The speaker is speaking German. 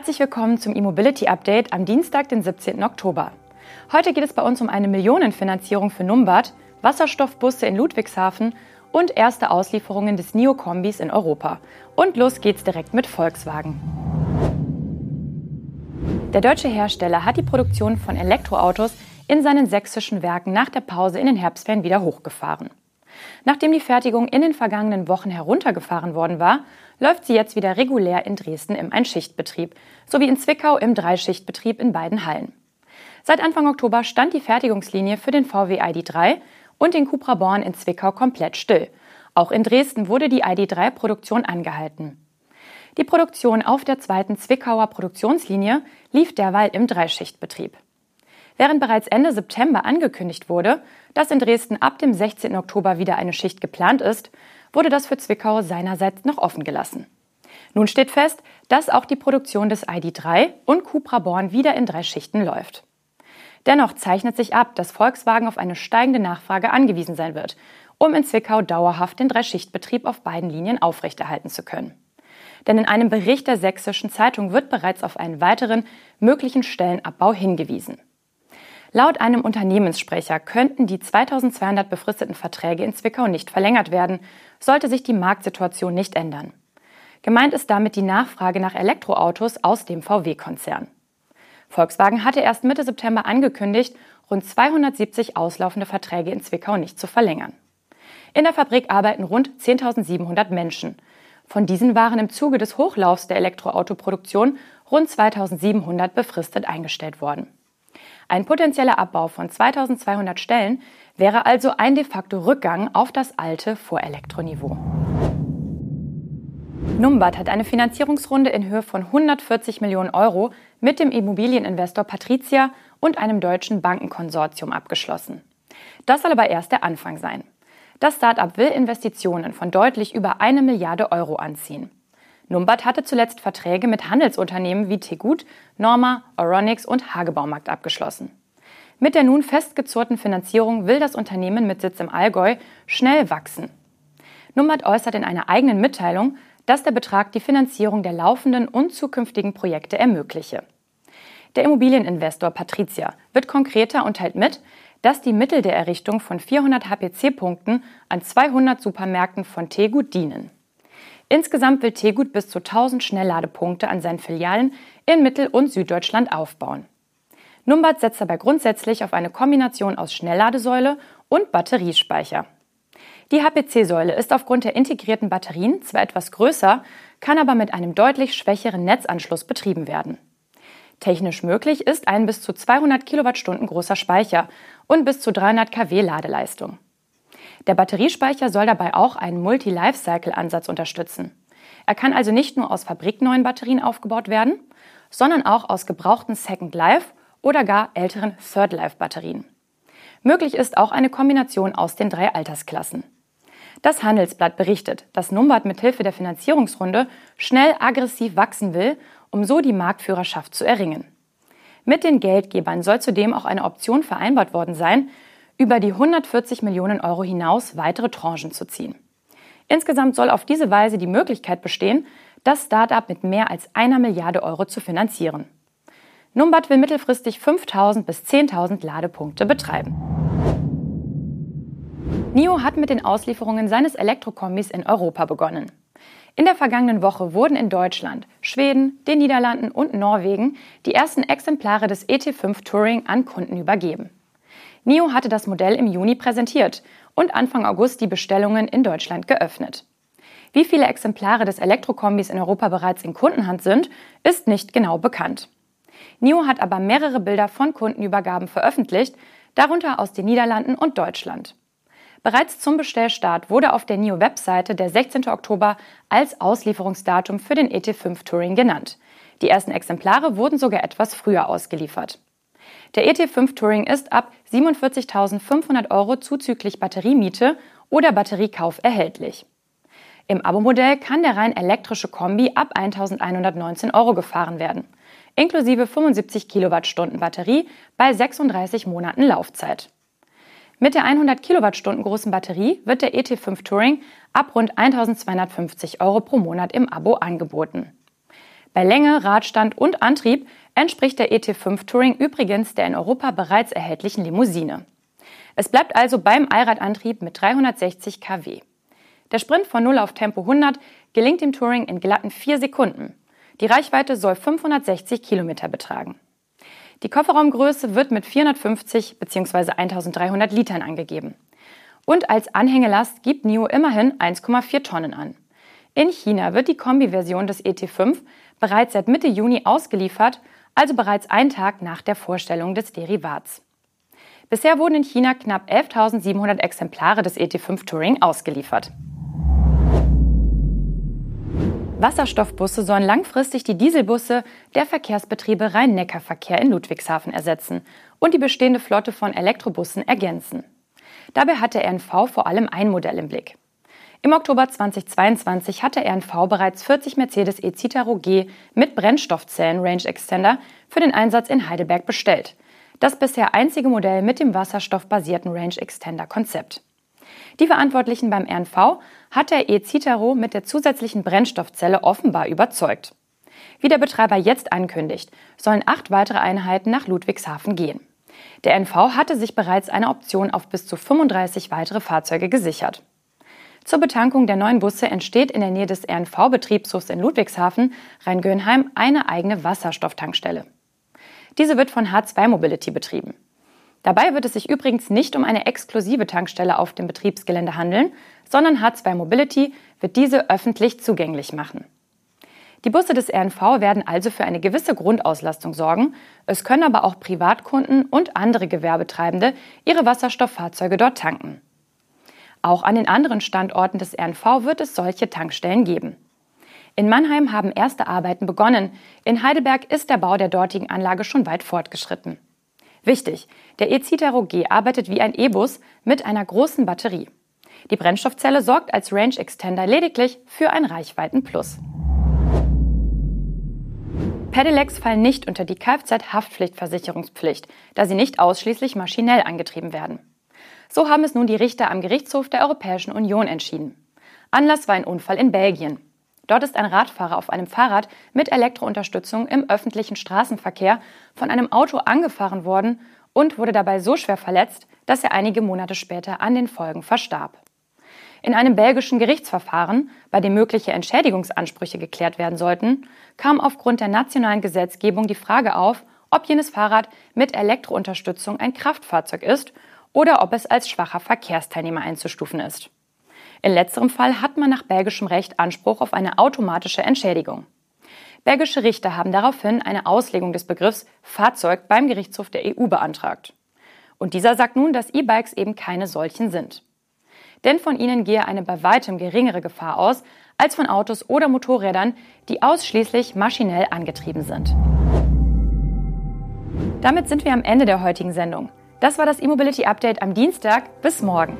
Herzlich willkommen zum E-Mobility Update am Dienstag, den 17. Oktober. Heute geht es bei uns um eine Millionenfinanzierung für Numbad, Wasserstoffbusse in Ludwigshafen und erste Auslieferungen des NIO-Kombis in Europa. Und los geht's direkt mit Volkswagen. Der deutsche Hersteller hat die Produktion von Elektroautos in seinen sächsischen Werken nach der Pause in den Herbstferien wieder hochgefahren. Nachdem die Fertigung in den vergangenen Wochen heruntergefahren worden war, läuft sie jetzt wieder regulär in Dresden im Einschichtbetrieb sowie in Zwickau im Dreischichtbetrieb in beiden Hallen. Seit Anfang Oktober stand die Fertigungslinie für den VW ID3 und den Cupra Born in Zwickau komplett still. Auch in Dresden wurde die ID3-Produktion angehalten. Die Produktion auf der zweiten Zwickauer Produktionslinie lief derweil im Dreischichtbetrieb. Während bereits Ende September angekündigt wurde, dass in Dresden ab dem 16. Oktober wieder eine Schicht geplant ist, wurde das für Zwickau seinerseits noch offen gelassen. Nun steht fest, dass auch die Produktion des ID3 und Cupra Born wieder in drei Schichten läuft. Dennoch zeichnet sich ab, dass Volkswagen auf eine steigende Nachfrage angewiesen sein wird, um in Zwickau dauerhaft den Dreischichtbetrieb auf beiden Linien aufrechterhalten zu können. Denn in einem Bericht der Sächsischen Zeitung wird bereits auf einen weiteren möglichen Stellenabbau hingewiesen. Laut einem Unternehmenssprecher könnten die 2200 befristeten Verträge in Zwickau nicht verlängert werden, sollte sich die Marktsituation nicht ändern. Gemeint ist damit die Nachfrage nach Elektroautos aus dem VW-Konzern. Volkswagen hatte erst Mitte September angekündigt, rund 270 auslaufende Verträge in Zwickau nicht zu verlängern. In der Fabrik arbeiten rund 10.700 Menschen. Von diesen waren im Zuge des Hochlaufs der Elektroautoproduktion rund 2.700 befristet eingestellt worden. Ein potenzieller Abbau von 2200 Stellen wäre also ein de facto Rückgang auf das alte Vorelektroniveau. Numbat hat eine Finanzierungsrunde in Höhe von 140 Millionen Euro mit dem Immobilieninvestor Patricia und einem deutschen Bankenkonsortium abgeschlossen. Das soll aber erst der Anfang sein. Das Start-up will Investitionen von deutlich über eine Milliarde Euro anziehen. Numbat hatte zuletzt Verträge mit Handelsunternehmen wie Tegut, Norma, Oronix und Hagebaumarkt abgeschlossen. Mit der nun festgezurrten Finanzierung will das Unternehmen mit Sitz im Allgäu schnell wachsen. Numbat äußert in einer eigenen Mitteilung, dass der Betrag die Finanzierung der laufenden und zukünftigen Projekte ermögliche. Der Immobilieninvestor Patricia wird konkreter und teilt mit, dass die Mittel der Errichtung von 400 HPC-Punkten an 200 Supermärkten von Tegut dienen. Insgesamt will Tegut bis zu 1000 Schnellladepunkte an seinen Filialen in Mittel- und Süddeutschland aufbauen. Numbat setzt dabei grundsätzlich auf eine Kombination aus Schnellladesäule und Batteriespeicher. Die HPC-Säule ist aufgrund der integrierten Batterien zwar etwas größer, kann aber mit einem deutlich schwächeren Netzanschluss betrieben werden. Technisch möglich ist ein bis zu 200 Kilowattstunden großer Speicher und bis zu 300 kW Ladeleistung. Der Batteriespeicher soll dabei auch einen Multi-Lifecycle-Ansatz unterstützen. Er kann also nicht nur aus fabrikneuen Batterien aufgebaut werden, sondern auch aus gebrauchten Second Life oder gar älteren Third Life Batterien. Möglich ist auch eine Kombination aus den drei Altersklassen. Das Handelsblatt berichtet, dass Numbat mithilfe der Finanzierungsrunde schnell aggressiv wachsen will, um so die Marktführerschaft zu erringen. Mit den Geldgebern soll zudem auch eine Option vereinbart worden sein, über die 140 Millionen Euro hinaus weitere Tranchen zu ziehen. Insgesamt soll auf diese Weise die Möglichkeit bestehen, das Start-up mit mehr als einer Milliarde Euro zu finanzieren. Numbat will mittelfristig 5.000 bis 10.000 Ladepunkte betreiben. NIO hat mit den Auslieferungen seines Elektrokombis in Europa begonnen. In der vergangenen Woche wurden in Deutschland, Schweden, den Niederlanden und Norwegen die ersten Exemplare des ET5 Touring an Kunden übergeben. NIO hatte das Modell im Juni präsentiert und Anfang August die Bestellungen in Deutschland geöffnet. Wie viele Exemplare des Elektrokombis in Europa bereits in Kundenhand sind, ist nicht genau bekannt. NIO hat aber mehrere Bilder von Kundenübergaben veröffentlicht, darunter aus den Niederlanden und Deutschland. Bereits zum Bestellstart wurde auf der NIO-Webseite der 16. Oktober als Auslieferungsdatum für den ET5 Touring genannt. Die ersten Exemplare wurden sogar etwas früher ausgeliefert. Der ET5 Touring ist ab 47.500 Euro zuzüglich Batteriemiete oder Batteriekauf erhältlich. Im Abo-Modell kann der rein elektrische Kombi ab 1.119 Euro gefahren werden, inklusive 75 Kilowattstunden Batterie bei 36 Monaten Laufzeit. Mit der 100 Kilowattstunden großen Batterie wird der ET5 Touring ab rund 1.250 Euro pro Monat im Abo angeboten. Bei Länge, Radstand und Antrieb entspricht der ET5 Touring übrigens der in Europa bereits erhältlichen Limousine. Es bleibt also beim Allradantrieb mit 360 kW. Der Sprint von 0 auf Tempo 100 gelingt dem Touring in glatten 4 Sekunden. Die Reichweite soll 560 Kilometer betragen. Die Kofferraumgröße wird mit 450 bzw. 1300 Litern angegeben. Und als Anhängelast gibt NIO immerhin 1,4 Tonnen an. In China wird die Kombi-Version des ET5 bereits seit Mitte Juni ausgeliefert, also bereits einen Tag nach der Vorstellung des Derivats. Bisher wurden in China knapp 11.700 Exemplare des ET5 Touring ausgeliefert. Wasserstoffbusse sollen langfristig die Dieselbusse der Verkehrsbetriebe Rhein-Neckar-Verkehr in Ludwigshafen ersetzen und die bestehende Flotte von Elektrobussen ergänzen. Dabei hat der RNV vor allem ein Modell im Blick. Im Oktober 2022 hat der RNV bereits 40 Mercedes E-Citaro G mit Brennstoffzellen Range Extender für den Einsatz in Heidelberg bestellt. Das bisher einzige Modell mit dem wasserstoffbasierten Range Extender Konzept. Die Verantwortlichen beim RNV hat der E-Citaro mit der zusätzlichen Brennstoffzelle offenbar überzeugt. Wie der Betreiber jetzt ankündigt, sollen acht weitere Einheiten nach Ludwigshafen gehen. Der NV hatte sich bereits eine Option auf bis zu 35 weitere Fahrzeuge gesichert. Zur Betankung der neuen Busse entsteht in der Nähe des RNV-Betriebshofs in Ludwigshafen, Rhein-Göhnheim, eine eigene Wasserstofftankstelle. Diese wird von H2 Mobility betrieben. Dabei wird es sich übrigens nicht um eine exklusive Tankstelle auf dem Betriebsgelände handeln, sondern H2 Mobility wird diese öffentlich zugänglich machen. Die Busse des RNV werden also für eine gewisse Grundauslastung sorgen. Es können aber auch Privatkunden und andere Gewerbetreibende ihre Wasserstofffahrzeuge dort tanken. Auch an den anderen Standorten des RNV wird es solche Tankstellen geben. In Mannheim haben erste Arbeiten begonnen. In Heidelberg ist der Bau der dortigen Anlage schon weit fortgeschritten. Wichtig, der E-Citaro G arbeitet wie ein E-Bus mit einer großen Batterie. Die Brennstoffzelle sorgt als Range Extender lediglich für ein Reichweitenplus. Pedelecs fallen nicht unter die Kfz-Haftpflichtversicherungspflicht, da sie nicht ausschließlich maschinell angetrieben werden. So haben es nun die Richter am Gerichtshof der Europäischen Union entschieden. Anlass war ein Unfall in Belgien. Dort ist ein Radfahrer auf einem Fahrrad mit Elektrounterstützung im öffentlichen Straßenverkehr von einem Auto angefahren worden und wurde dabei so schwer verletzt, dass er einige Monate später an den Folgen verstarb. In einem belgischen Gerichtsverfahren, bei dem mögliche Entschädigungsansprüche geklärt werden sollten, kam aufgrund der nationalen Gesetzgebung die Frage auf, ob jenes Fahrrad mit Elektrounterstützung ein Kraftfahrzeug ist oder ob es als schwacher Verkehrsteilnehmer einzustufen ist. In letzterem Fall hat man nach belgischem Recht Anspruch auf eine automatische Entschädigung. Belgische Richter haben daraufhin eine Auslegung des Begriffs Fahrzeug beim Gerichtshof der EU beantragt. Und dieser sagt nun, dass E-Bikes eben keine solchen sind. Denn von ihnen gehe eine bei weitem geringere Gefahr aus als von Autos oder Motorrädern, die ausschließlich maschinell angetrieben sind. Damit sind wir am Ende der heutigen Sendung. Das war das E-Mobility Update am Dienstag. Bis morgen.